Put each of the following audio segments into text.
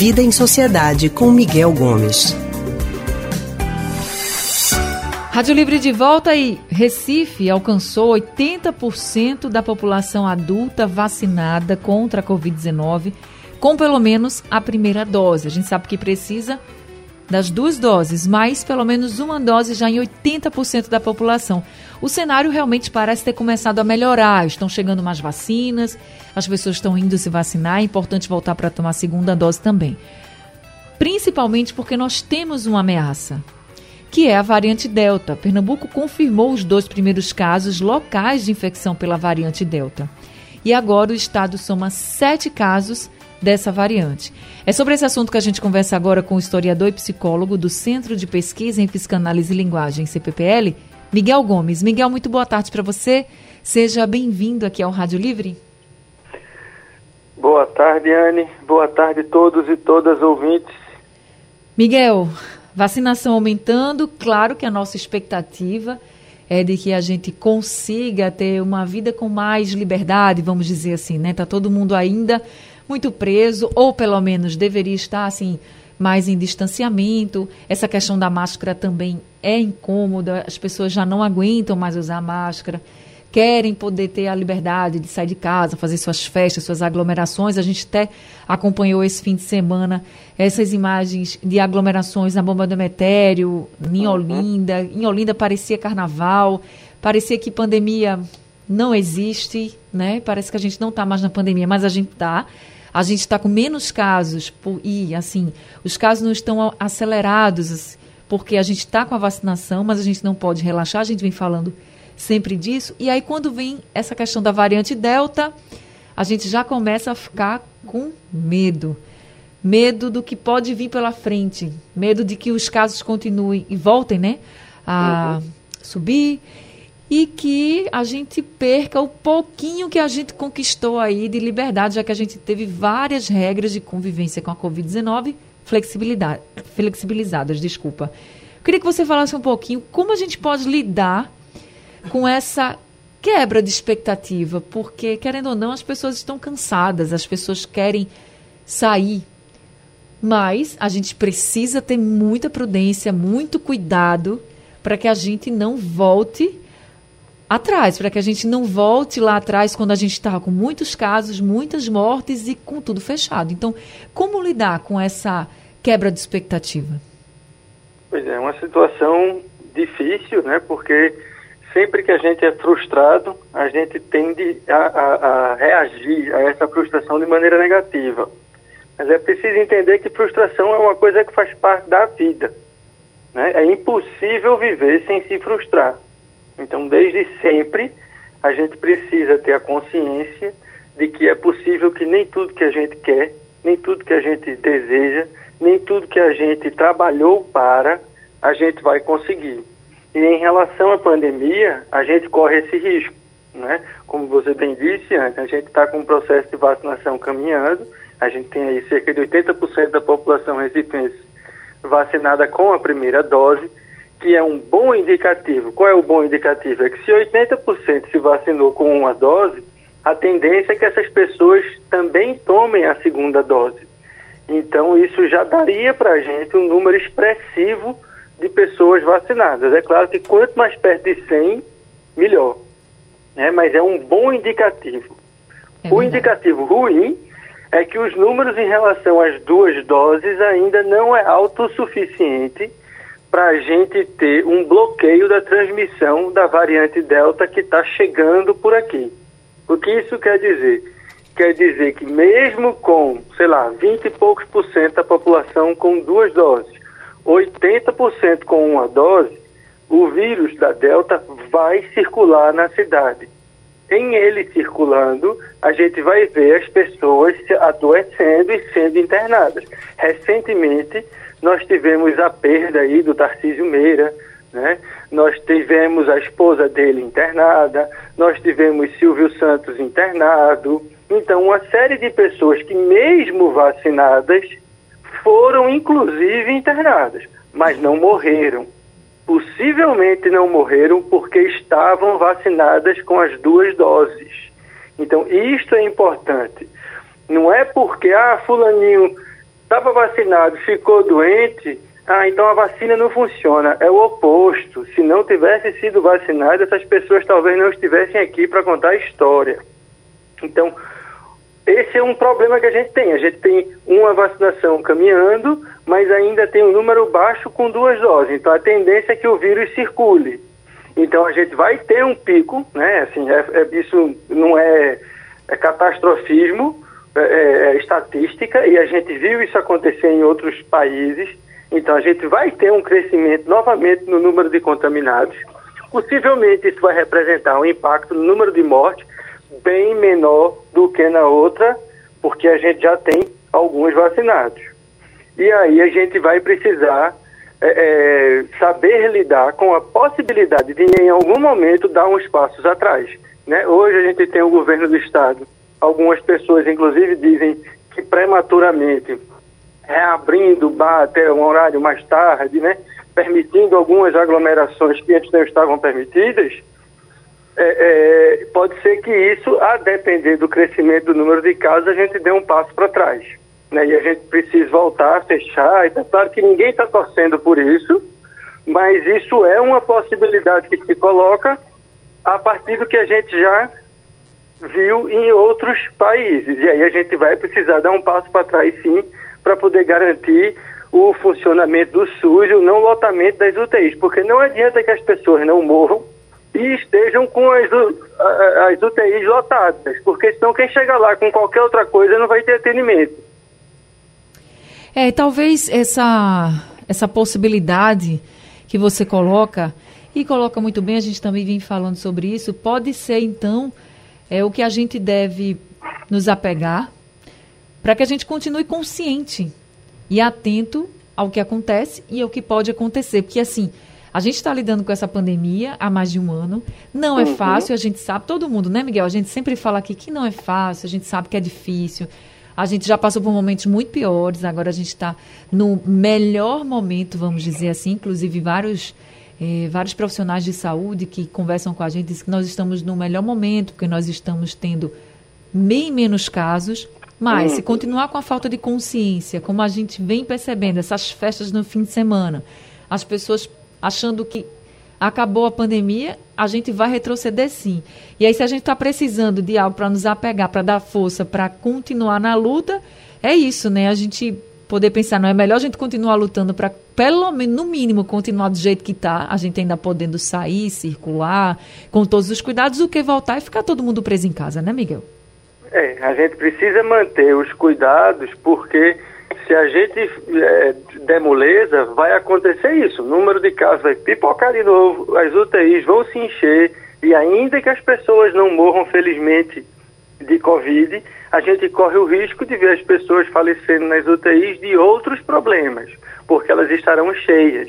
Vida em Sociedade com Miguel Gomes. Rádio Livre de volta e Recife alcançou 80% da população adulta vacinada contra a Covid-19 com pelo menos a primeira dose. A gente sabe que precisa das duas doses, mas pelo menos uma dose já em 80% da população. O cenário realmente parece ter começado a melhorar. Estão chegando mais vacinas, as pessoas estão indo se vacinar. É importante voltar para tomar a segunda dose também. Principalmente porque nós temos uma ameaça, que é a variante Delta. Pernambuco confirmou os dois primeiros casos locais de infecção pela variante Delta. E agora o estado soma sete casos dessa variante. É sobre esse assunto que a gente conversa agora com o historiador e psicólogo do Centro de Pesquisa em Psicanálise e Linguagem, CPPL, Miguel Gomes. Miguel, muito boa tarde para você. Seja bem-vindo aqui ao Rádio Livre. Boa tarde, Anne. Boa tarde a todos e todas ouvintes. Miguel, vacinação aumentando, claro que a nossa expectativa é de que a gente consiga ter uma vida com mais liberdade, vamos dizer assim, né? Tá todo mundo ainda muito preso, ou pelo menos deveria estar assim mais em distanciamento. Essa questão da máscara também é incômoda, as pessoas já não aguentam mais usar máscara, querem poder ter a liberdade de sair de casa, fazer suas festas, suas aglomerações. A gente até acompanhou esse fim de semana essas imagens de aglomerações na Bomba do Metério, em uhum. Olinda. Em Olinda parecia carnaval, parecia que pandemia não existe, né? Parece que a gente não está mais na pandemia, mas a gente está a gente está com menos casos por, e assim os casos não estão acelerados porque a gente está com a vacinação, mas a gente não pode relaxar. A gente vem falando sempre disso. E aí quando vem essa questão da variante delta, a gente já começa a ficar com medo. Medo do que pode vir pela frente, medo de que os casos continuem e voltem, né, a uhum. subir e que a gente perca o pouquinho que a gente conquistou aí de liberdade, já que a gente teve várias regras de convivência com a Covid-19 flexibilizadas, desculpa. Eu queria que você falasse um pouquinho como a gente pode lidar com essa quebra de expectativa, porque, querendo ou não, as pessoas estão cansadas, as pessoas querem sair. Mas a gente precisa ter muita prudência, muito cuidado para que a gente não volte atrás, para que a gente não volte lá atrás quando a gente estava com muitos casos, muitas mortes e com tudo fechado. Então, como lidar com essa quebra de expectativa? Pois é, uma situação difícil, né? Porque sempre que a gente é frustrado, a gente tende a, a, a reagir a essa frustração de maneira negativa. Mas é preciso entender que frustração é uma coisa que faz parte da vida. Né? É impossível viver sem se frustrar. Então, desde sempre, a gente precisa ter a consciência de que é possível que nem tudo que a gente quer, nem tudo que a gente deseja, nem tudo que a gente trabalhou para, a gente vai conseguir. E em relação à pandemia, a gente corre esse risco. Né? Como você bem disse antes, a gente está com um processo de vacinação caminhando, a gente tem aí cerca de 80% da população recifense vacinada com a primeira dose, que é um bom indicativo. Qual é o bom indicativo? É que se 80% se vacinou com uma dose, a tendência é que essas pessoas também tomem a segunda dose. Então, isso já daria para a gente um número expressivo de pessoas vacinadas. É claro que quanto mais perto de 100, melhor. Né? Mas é um bom indicativo. É o indicativo ruim é que os números em relação às duas doses ainda não é autossuficiente para a gente ter um bloqueio da transmissão da variante Delta que está chegando por aqui. O que isso quer dizer? Quer dizer que mesmo com, sei lá, 20 e poucos por cento da população com duas doses, 80% com uma dose, o vírus da Delta vai circular na cidade. Em ele circulando, a gente vai ver as pessoas adoecendo e sendo internadas. Recentemente, nós tivemos a perda aí do Tarcísio Meira, né? Nós tivemos a esposa dele internada, nós tivemos Silvio Santos internado. Então, uma série de pessoas que, mesmo vacinadas, foram inclusive internadas, mas não morreram. Possivelmente não morreram porque estavam vacinadas com as duas doses. Então, isto é importante. Não é porque, ah, Fulaninho estava vacinado, ficou doente, ah, então a vacina não funciona. É o oposto. Se não tivesse sido vacinado, essas pessoas talvez não estivessem aqui para contar a história. Então, esse é um problema que a gente tem. A gente tem uma vacinação caminhando, mas ainda tem um número baixo com duas doses. Então, a tendência é que o vírus circule. Então, a gente vai ter um pico, né? Assim, é, é, isso não é, é catastrofismo, é, é, é estatística, e a gente viu isso acontecer em outros países então a gente vai ter um crescimento novamente no número de contaminados. Possivelmente isso vai representar um impacto no número de mortes bem menor do que na outra, porque a gente já tem alguns vacinados. E aí a gente vai precisar é, é, saber lidar com a possibilidade de em algum momento dar uns passos atrás. Né? Hoje a gente tem o governo do estado. Algumas pessoas, inclusive, dizem que prematuramente reabrindo bar até um horário mais tarde, né? permitindo algumas aglomerações que antes não estavam permitidas, é, é, pode ser que isso, a depender do crescimento do número de casos, a gente dê um passo para trás. Né? E a gente precisa voltar fechar. E tá claro que ninguém está torcendo por isso, mas isso é uma possibilidade que se coloca a partir do que a gente já viu em outros países. E aí a gente vai precisar dar um passo para trás, sim, para poder garantir o funcionamento do SUS e o não lotamento das UTIs, porque não adianta que as pessoas não morram e estejam com as, as UTIs lotadas, porque senão quem chega lá com qualquer outra coisa não vai ter atendimento. É, talvez essa, essa possibilidade que você coloca, e coloca muito bem, a gente também vem falando sobre isso, pode ser então é o que a gente deve nos apegar para que a gente continue consciente e atento ao que acontece e ao que pode acontecer. Porque, assim, a gente está lidando com essa pandemia há mais de um ano. Não é uhum. fácil, a gente sabe, todo mundo, né, Miguel? A gente sempre fala aqui que não é fácil, a gente sabe que é difícil. A gente já passou por momentos muito piores, agora a gente está no melhor momento, vamos dizer assim. Inclusive, vários, eh, vários profissionais de saúde que conversam com a gente dizem que nós estamos no melhor momento, porque nós estamos tendo bem menos casos, mas, se uhum. continuar com a falta de consciência, como a gente vem percebendo, essas festas no fim de semana, as pessoas achando que acabou a pandemia, a gente vai retroceder sim. E aí, se a gente está precisando de algo para nos apegar, para dar força, para continuar na luta, é isso, né? A gente poder pensar, não é melhor a gente continuar lutando para, pelo menos, no mínimo, continuar do jeito que está, a gente ainda podendo sair, circular, com todos os cuidados, do que voltar e ficar todo mundo preso em casa, né, Miguel? É, a gente precisa manter os cuidados porque se a gente é, der moleza, vai acontecer isso. O número de casos vai pipocar de novo, as UTIs vão se encher e ainda que as pessoas não morram, felizmente, de Covid, a gente corre o risco de ver as pessoas falecendo nas UTIs de outros problemas, porque elas estarão cheias.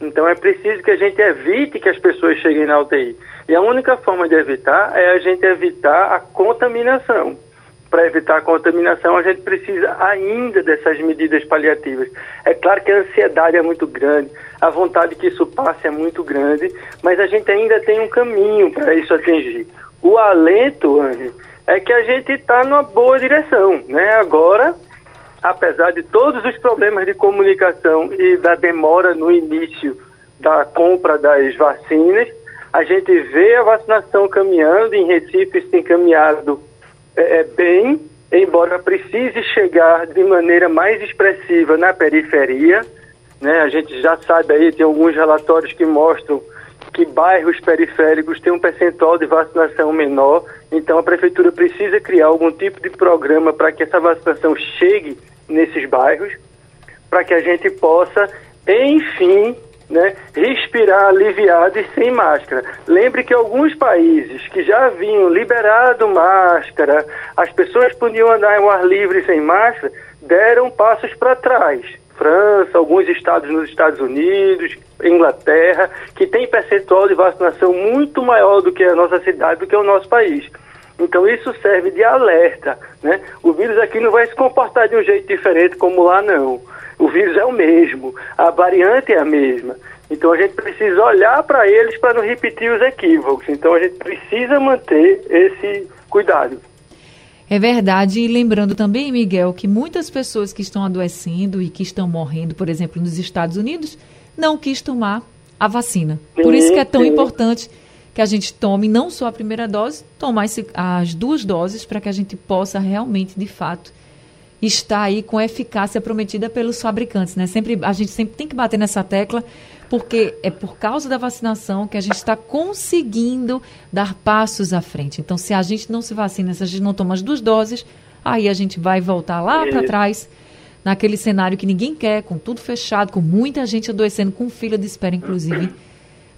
Então é preciso que a gente evite que as pessoas cheguem na UTI. E a única forma de evitar é a gente evitar a contaminação. Para evitar a contaminação, a gente precisa ainda dessas medidas paliativas. É claro que a ansiedade é muito grande, a vontade que isso passe é muito grande, mas a gente ainda tem um caminho para isso atingir. O alento, Andy, é que a gente está numa boa direção. Né? Agora, apesar de todos os problemas de comunicação e da demora no início da compra das vacinas, a gente vê a vacinação caminhando, em Recife se encaminhado é, é, bem, embora precise chegar de maneira mais expressiva na periferia. Né? A gente já sabe aí, tem alguns relatórios que mostram que bairros periféricos têm um percentual de vacinação menor, então a prefeitura precisa criar algum tipo de programa para que essa vacinação chegue nesses bairros, para que a gente possa, enfim, né, respirar aliviado e sem máscara. Lembre que alguns países que já haviam liberado máscara, as pessoas podiam andar ao ar livre sem máscara, deram passos para trás. França, alguns estados nos Estados Unidos, Inglaterra, que tem percentual de vacinação muito maior do que a nossa cidade, do que o nosso país. Então isso serve de alerta, né? O vírus aqui não vai se comportar de um jeito diferente como lá não. O vírus é o mesmo, a variante é a mesma. Então a gente precisa olhar para eles para não repetir os equívocos. Então a gente precisa manter esse cuidado. É verdade, e lembrando também, Miguel, que muitas pessoas que estão adoecendo e que estão morrendo, por exemplo, nos Estados Unidos, não quis tomar a vacina. Por isso que é tão importante que a gente tome não só a primeira dose, tomar as duas doses para que a gente possa realmente, de fato, estar aí com a eficácia prometida pelos fabricantes, né? Sempre a gente sempre tem que bater nessa tecla, porque é por causa da vacinação que a gente está conseguindo dar passos à frente. Então, se a gente não se vacina, se a gente não toma as duas doses, aí a gente vai voltar lá para trás naquele cenário que ninguém quer, com tudo fechado, com muita gente adoecendo, com fila de espera, inclusive,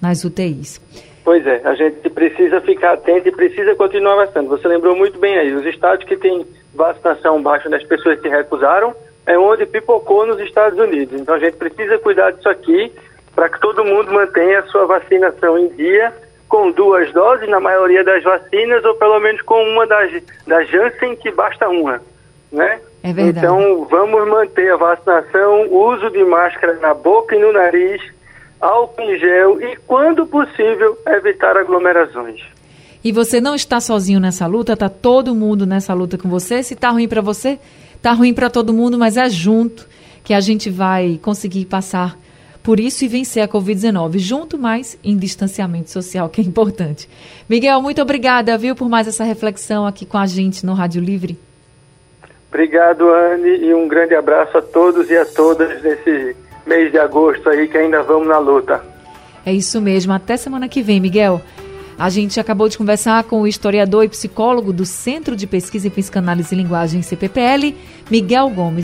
nas UTIs. Pois é, a gente precisa ficar atento e precisa continuar vacinando. Você lembrou muito bem aí, os estados que têm vacinação baixa das pessoas que recusaram é onde pipocou nos Estados Unidos. Então a gente precisa cuidar disso aqui para que todo mundo mantenha a sua vacinação em dia com duas doses na maioria das vacinas ou pelo menos com uma das, das Janssen que basta uma, né? É verdade. Então vamos manter a vacinação, uso de máscara na boca e no nariz, álcool em gel e, quando possível, evitar aglomerações. E você não está sozinho nessa luta, está todo mundo nessa luta com você. Se está ruim para você, está ruim para todo mundo, mas é junto que a gente vai conseguir passar por isso e vencer a Covid-19, junto, mas em distanciamento social, que é importante. Miguel, muito obrigada, viu, por mais essa reflexão aqui com a gente no Rádio Livre. Obrigado, Anne, e um grande abraço a todos e a todas nesse mês de agosto aí, que ainda vamos na luta. É isso mesmo. Até semana que vem, Miguel. A gente acabou de conversar com o historiador e psicólogo do Centro de Pesquisa em Psicanálise e Linguagem, CPPL, Miguel Gomes.